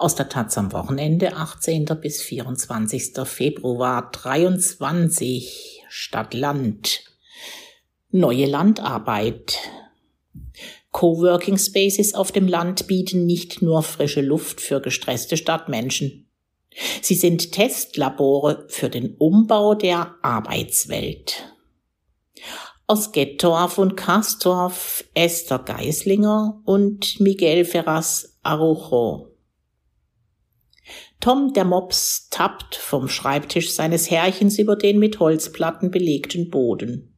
Aus der Taz am Wochenende 18. bis 24. Februar 23 Stadt Land. Neue Landarbeit. Coworking Spaces auf dem Land bieten nicht nur frische Luft für gestresste Stadtmenschen. Sie sind Testlabore für den Umbau der Arbeitswelt. Aus Gettorf und Kastorf Esther Geislinger und Miguel Ferraz Arujo. Tom der Mops tappt vom Schreibtisch seines Herrchens über den mit Holzplatten belegten Boden.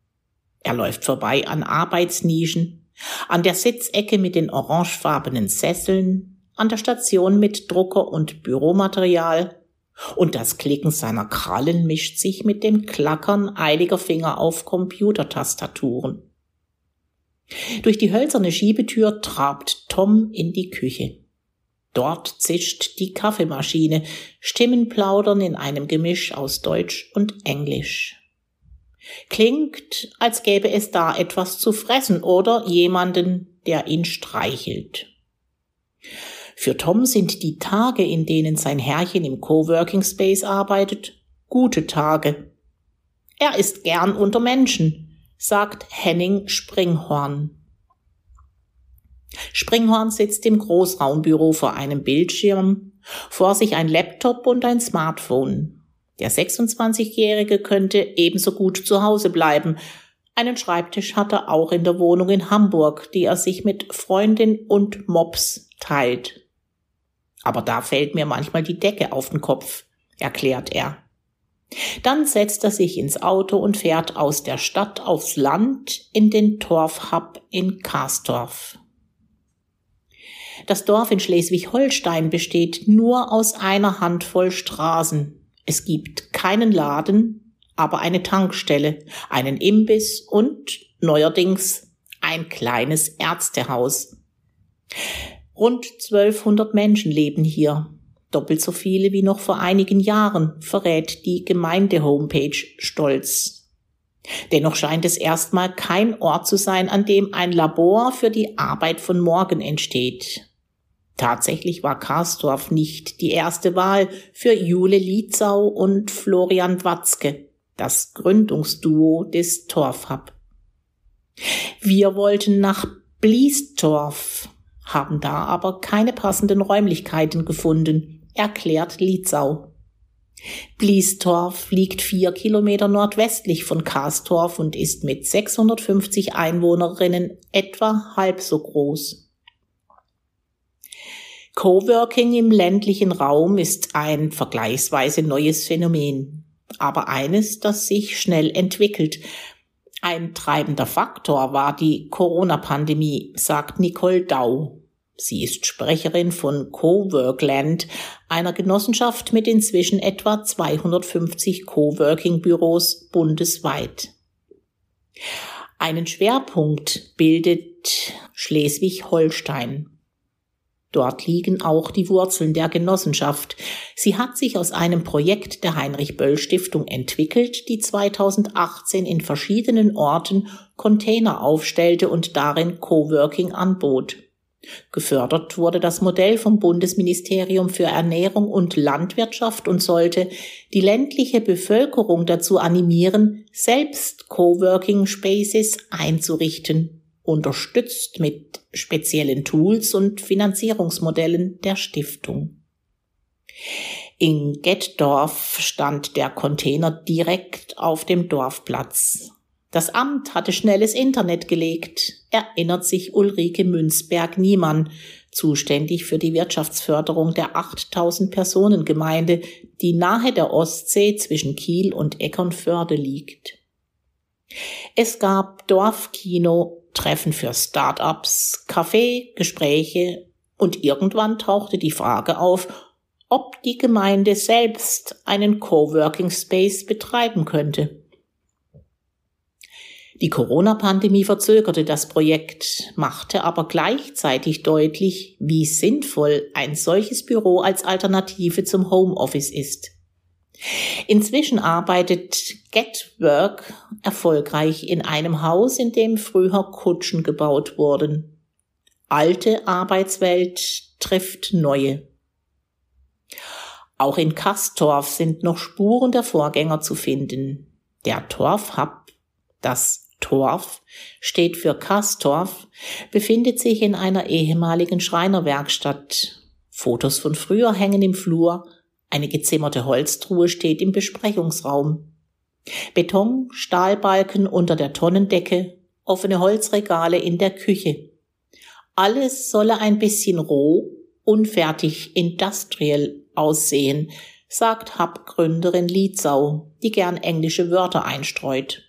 Er läuft vorbei an Arbeitsnischen, an der Sitzecke mit den orangefarbenen Sesseln, an der Station mit Drucker und Büromaterial, und das Klicken seiner Krallen mischt sich mit dem Klackern eiliger Finger auf Computertastaturen. Durch die hölzerne Schiebetür trabt Tom in die Küche. Dort zischt die Kaffeemaschine, Stimmen plaudern in einem Gemisch aus Deutsch und Englisch. Klingt, als gäbe es da etwas zu fressen oder jemanden, der ihn streichelt. Für Tom sind die Tage, in denen sein Herrchen im Coworking Space arbeitet, gute Tage. Er ist gern unter Menschen, sagt Henning Springhorn. Springhorn sitzt im Großraumbüro vor einem Bildschirm, vor sich ein Laptop und ein Smartphone. Der 26-Jährige könnte ebenso gut zu Hause bleiben. Einen Schreibtisch hat er auch in der Wohnung in Hamburg, die er sich mit Freundin und Mops teilt. Aber da fällt mir manchmal die Decke auf den Kopf, erklärt er. Dann setzt er sich ins Auto und fährt aus der Stadt aufs Land in den Torfhub in Karstorf. Das Dorf in Schleswig-Holstein besteht nur aus einer Handvoll Straßen. Es gibt keinen Laden, aber eine Tankstelle, einen Imbiss und neuerdings ein kleines Ärztehaus. Rund 1200 Menschen leben hier. Doppelt so viele wie noch vor einigen Jahren, verrät die Gemeinde-Homepage stolz. Dennoch scheint es erstmal kein Ort zu sein, an dem ein Labor für die Arbeit von morgen entsteht. Tatsächlich war Karsdorf nicht die erste Wahl für Jule Lietzau und Florian Watzke, das Gründungsduo des Torfhub. Wir wollten nach Bliestorf, haben da aber keine passenden Räumlichkeiten gefunden, erklärt Lietzau. Bliestorf liegt vier Kilometer nordwestlich von Karstorf und ist mit 650 Einwohnerinnen etwa halb so groß. Coworking im ländlichen Raum ist ein vergleichsweise neues Phänomen, aber eines, das sich schnell entwickelt. Ein treibender Faktor war die Corona-Pandemie, sagt Nicole Dau. Sie ist Sprecherin von Coworkland, einer Genossenschaft mit inzwischen etwa 250 Coworking-Büros bundesweit. Einen Schwerpunkt bildet Schleswig-Holstein. Dort liegen auch die Wurzeln der Genossenschaft. Sie hat sich aus einem Projekt der Heinrich Böll Stiftung entwickelt, die 2018 in verschiedenen Orten Container aufstellte und darin Coworking anbot. Gefördert wurde das Modell vom Bundesministerium für Ernährung und Landwirtschaft und sollte die ländliche Bevölkerung dazu animieren, selbst Coworking Spaces einzurichten unterstützt mit speziellen Tools und Finanzierungsmodellen der Stiftung. In Getdorf stand der Container direkt auf dem Dorfplatz. Das Amt hatte schnelles Internet gelegt, erinnert sich Ulrike Münzberg-Niemann, zuständig für die Wirtschaftsförderung der 8000 Personengemeinde, die nahe der Ostsee zwischen Kiel und Eckernförde liegt. Es gab Dorfkino Treffen für Start-ups, Kaffee, Gespräche und irgendwann tauchte die Frage auf, ob die Gemeinde selbst einen Coworking Space betreiben könnte. Die Corona-Pandemie verzögerte das Projekt, machte aber gleichzeitig deutlich, wie sinnvoll ein solches Büro als Alternative zum Homeoffice ist. Inzwischen arbeitet Getwork erfolgreich in einem Haus, in dem früher Kutschen gebaut wurden. Alte Arbeitswelt trifft neue. Auch in Kastorf sind noch Spuren der Vorgänger zu finden. Der Torfhub, das Torf steht für Kastorf, befindet sich in einer ehemaligen Schreinerwerkstatt. Fotos von früher hängen im Flur, eine gezimmerte Holztruhe steht im Besprechungsraum. Beton, Stahlbalken unter der Tonnendecke, offene Holzregale in der Küche. Alles solle ein bisschen roh, unfertig, industrial aussehen, sagt Hub-Gründerin Lietzau, die gern englische Wörter einstreut.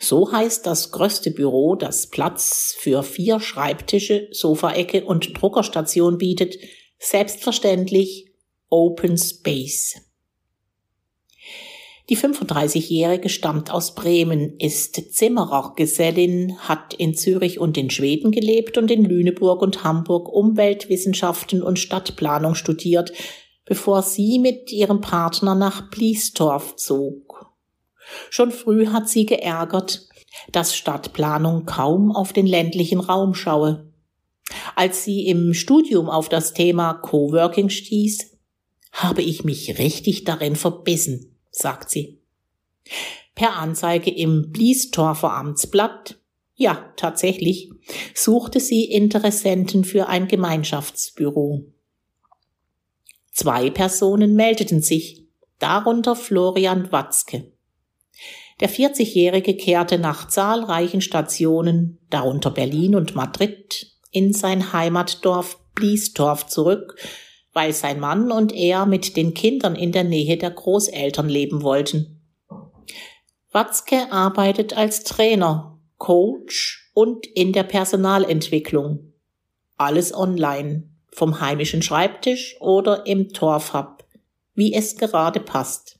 So heißt das größte Büro, das Platz für vier Schreibtische, Sofaecke und Druckerstation bietet, selbstverständlich Open Space. Die 35-Jährige stammt aus Bremen, ist Zimmerergesellin, hat in Zürich und in Schweden gelebt und in Lüneburg und Hamburg Umweltwissenschaften und Stadtplanung studiert, bevor sie mit ihrem Partner nach Bliestorf zog. Schon früh hat sie geärgert, dass Stadtplanung kaum auf den ländlichen Raum schaue. Als sie im Studium auf das Thema Coworking stieß, habe ich mich richtig darin verbissen sagt sie. Per Anzeige im Bliestorfer Amtsblatt, ja, tatsächlich, suchte sie Interessenten für ein Gemeinschaftsbüro. Zwei Personen meldeten sich, darunter Florian Watzke. Der 40-Jährige kehrte nach zahlreichen Stationen, darunter Berlin und Madrid, in sein Heimatdorf Bliestorf zurück weil sein Mann und er mit den Kindern in der Nähe der Großeltern leben wollten. Watzke arbeitet als Trainer, Coach und in der Personalentwicklung. Alles online, vom heimischen Schreibtisch oder im Torfhub, wie es gerade passt.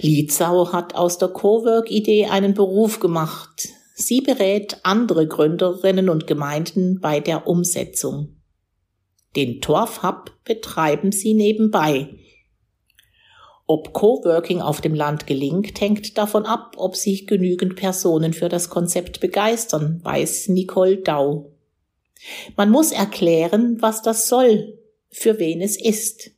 Lietzau hat aus der Cowork-Idee einen Beruf gemacht. Sie berät andere Gründerinnen und Gemeinden bei der Umsetzung. Den Torfhub betreiben sie nebenbei. Ob Coworking auf dem Land gelingt, hängt davon ab, ob sich genügend Personen für das Konzept begeistern, weiß Nicole Dau. Man muss erklären, was das soll, für wen es ist.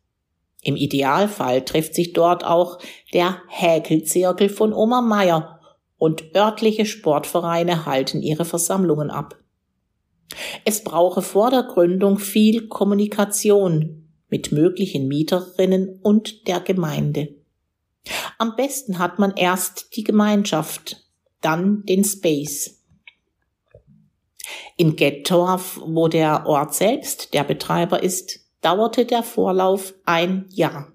Im Idealfall trifft sich dort auch der Häkelzirkel von Oma Meier und örtliche Sportvereine halten ihre Versammlungen ab. Es brauche vor der Gründung viel Kommunikation mit möglichen Mieterinnen und der Gemeinde. Am besten hat man erst die Gemeinschaft, dann den Space. In Gettorf, wo der Ort selbst der Betreiber ist, dauerte der Vorlauf ein Jahr.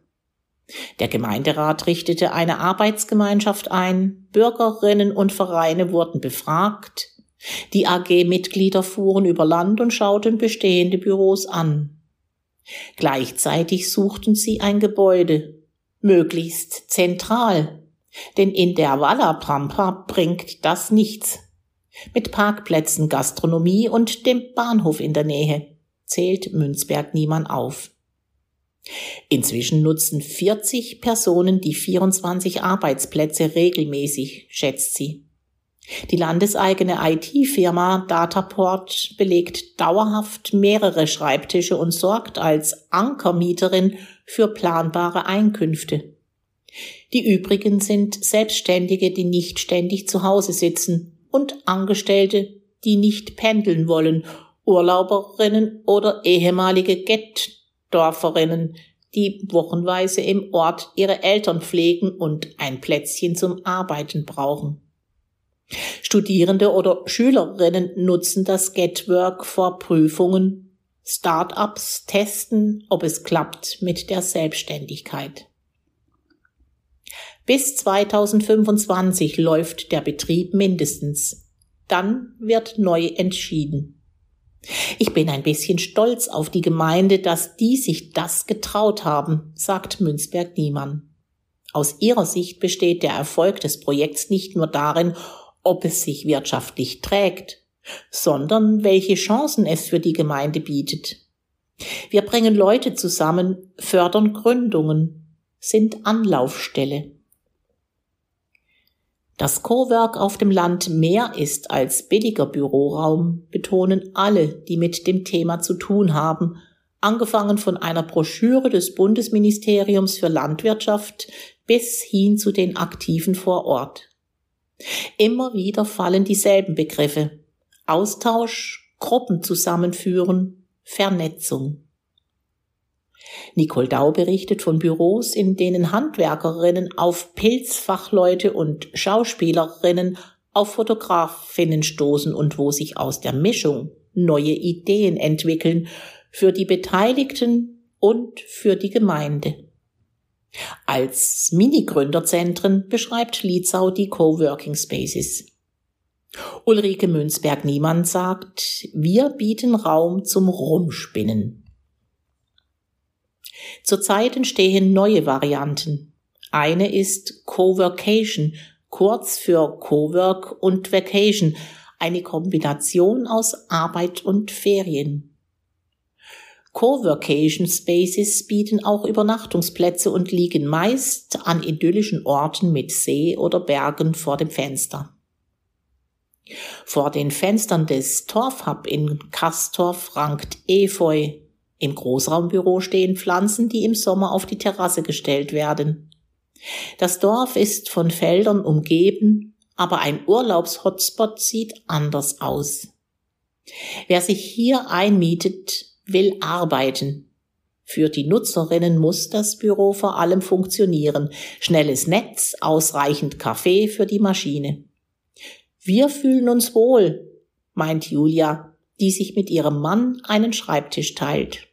Der Gemeinderat richtete eine Arbeitsgemeinschaft ein, Bürgerinnen und Vereine wurden befragt, die AG-Mitglieder fuhren über Land und schauten bestehende Büros an. Gleichzeitig suchten sie ein Gebäude, möglichst zentral, denn in der Walla Pampa bringt das nichts. Mit Parkplätzen, Gastronomie und dem Bahnhof in der Nähe zählt Münzberg niemand auf. Inzwischen nutzen 40 Personen die 24 Arbeitsplätze regelmäßig, schätzt sie. Die landeseigene IT-Firma Dataport belegt dauerhaft mehrere Schreibtische und sorgt als Ankermieterin für planbare Einkünfte. Die übrigen sind Selbstständige, die nicht ständig zu Hause sitzen und Angestellte, die nicht pendeln wollen, Urlauberinnen oder ehemalige Getdorferinnen, die wochenweise im Ort ihre Eltern pflegen und ein Plätzchen zum Arbeiten brauchen. Studierende oder Schülerinnen nutzen das Getwork vor Prüfungen. Startups testen, ob es klappt mit der Selbstständigkeit. Bis 2025 läuft der Betrieb mindestens. Dann wird neu entschieden. Ich bin ein bisschen stolz auf die Gemeinde, dass die sich das getraut haben, sagt Münzberg Niemann. Aus ihrer Sicht besteht der Erfolg des Projekts nicht nur darin, ob es sich wirtschaftlich trägt, sondern welche Chancen es für die Gemeinde bietet. Wir bringen Leute zusammen, fördern Gründungen, sind Anlaufstelle. Dass Cowork auf dem Land mehr ist als billiger Büroraum, betonen alle, die mit dem Thema zu tun haben, angefangen von einer Broschüre des Bundesministeriums für Landwirtschaft bis hin zu den Aktiven vor Ort. Immer wieder fallen dieselben Begriffe Austausch, Gruppen zusammenführen, Vernetzung. Nicole Dau berichtet von Büros, in denen Handwerkerinnen auf Pilzfachleute und Schauspielerinnen auf Fotografinnen stoßen und wo sich aus der Mischung neue Ideen entwickeln für die Beteiligten und für die Gemeinde. Als Mini-Gründerzentren beschreibt Lietzau die Coworking Spaces. Ulrike Münzberg-Niemann sagt, wir bieten Raum zum Rumspinnen. Zurzeit entstehen neue Varianten. Eine ist Coworkation, kurz für Cowork und Vacation, eine Kombination aus Arbeit und Ferien. Coworkation Spaces bieten auch Übernachtungsplätze und liegen meist an idyllischen Orten mit See oder Bergen vor dem Fenster. Vor den Fenstern des Torfhub in Kastorf rankt Efeu. Im Großraumbüro stehen Pflanzen, die im Sommer auf die Terrasse gestellt werden. Das Dorf ist von Feldern umgeben, aber ein Urlaubshotspot sieht anders aus. Wer sich hier einmietet, will arbeiten. Für die Nutzerinnen muss das Büro vor allem funktionieren. Schnelles Netz, ausreichend Kaffee für die Maschine. Wir fühlen uns wohl, meint Julia, die sich mit ihrem Mann einen Schreibtisch teilt.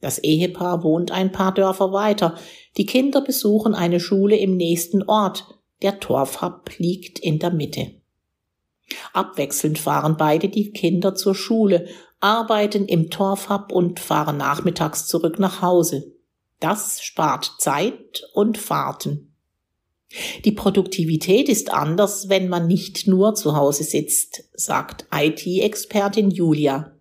Das Ehepaar wohnt ein paar Dörfer weiter. Die Kinder besuchen eine Schule im nächsten Ort. Der Torfhub liegt in der Mitte. Abwechselnd fahren beide die Kinder zur Schule arbeiten im Torfhub und fahren nachmittags zurück nach Hause. Das spart Zeit und Fahrten. Die Produktivität ist anders, wenn man nicht nur zu Hause sitzt, sagt IT-Expertin Julia.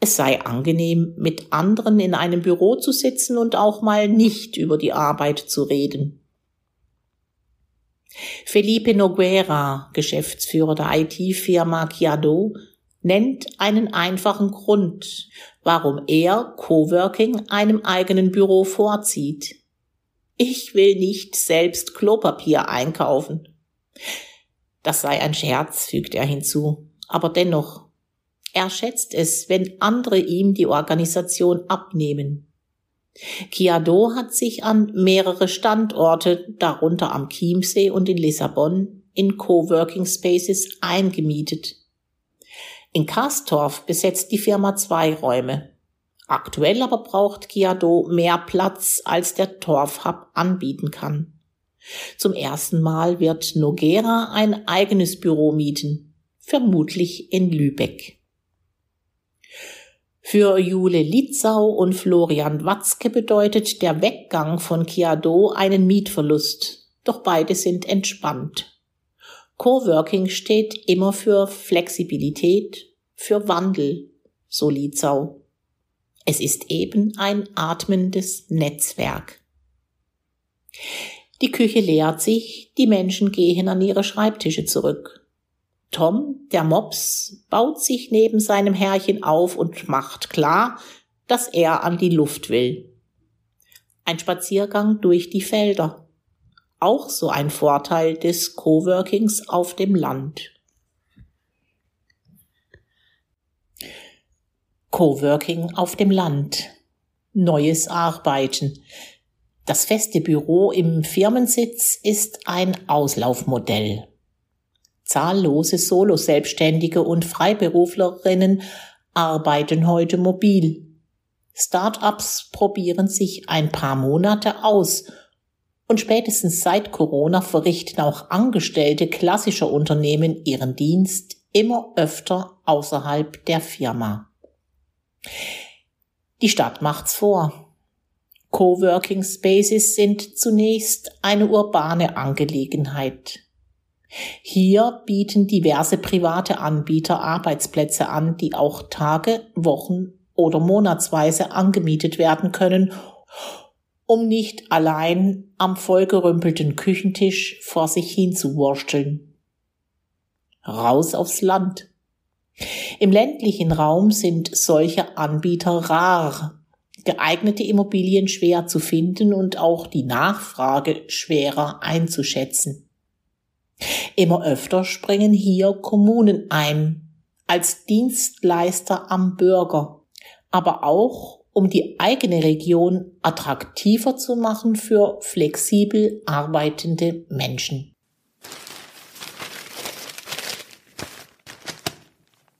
Es sei angenehm, mit anderen in einem Büro zu sitzen und auch mal nicht über die Arbeit zu reden. Felipe Noguera, Geschäftsführer der IT-Firma Chiado, nennt einen einfachen Grund, warum er Coworking einem eigenen Büro vorzieht. Ich will nicht selbst Klopapier einkaufen. Das sei ein Scherz, fügt er hinzu, aber dennoch. Er schätzt es, wenn andere ihm die Organisation abnehmen. Kiado hat sich an mehrere Standorte, darunter am Chiemsee und in Lissabon, in Coworking Spaces eingemietet. In Kastorf besetzt die Firma zwei Räume. Aktuell aber braucht Kiado mehr Platz, als der Torfhub anbieten kann. Zum ersten Mal wird Nogera ein eigenes Büro mieten, vermutlich in Lübeck. Für Jule Litzau und Florian Watzke bedeutet der Weggang von Kiado einen Mietverlust, doch beide sind entspannt. Coworking steht immer für Flexibilität, für Wandel, so Lietzau. Es ist eben ein atmendes Netzwerk. Die Küche leert sich, die Menschen gehen an ihre Schreibtische zurück. Tom, der Mops, baut sich neben seinem Herrchen auf und macht klar, dass er an die Luft will. Ein Spaziergang durch die Felder auch so ein Vorteil des Coworkings auf dem Land. Coworking auf dem Land. Neues Arbeiten. Das feste Büro im Firmensitz ist ein Auslaufmodell. Zahllose Solo-Selbstständige und Freiberuflerinnen arbeiten heute mobil. Startups probieren sich ein paar Monate aus und spätestens seit Corona verrichten auch Angestellte klassischer Unternehmen ihren Dienst immer öfter außerhalb der Firma. Die Stadt macht's vor. Coworking Spaces sind zunächst eine urbane Angelegenheit. Hier bieten diverse private Anbieter Arbeitsplätze an, die auch Tage, Wochen oder monatsweise angemietet werden können um nicht allein am vollgerümpelten Küchentisch vor sich hin zu wursteln. Raus aufs Land. Im ländlichen Raum sind solche Anbieter rar. geeignete Immobilien schwer zu finden und auch die Nachfrage schwerer einzuschätzen. Immer öfter springen hier Kommunen ein, als Dienstleister am Bürger, aber auch um die eigene Region attraktiver zu machen für flexibel arbeitende Menschen.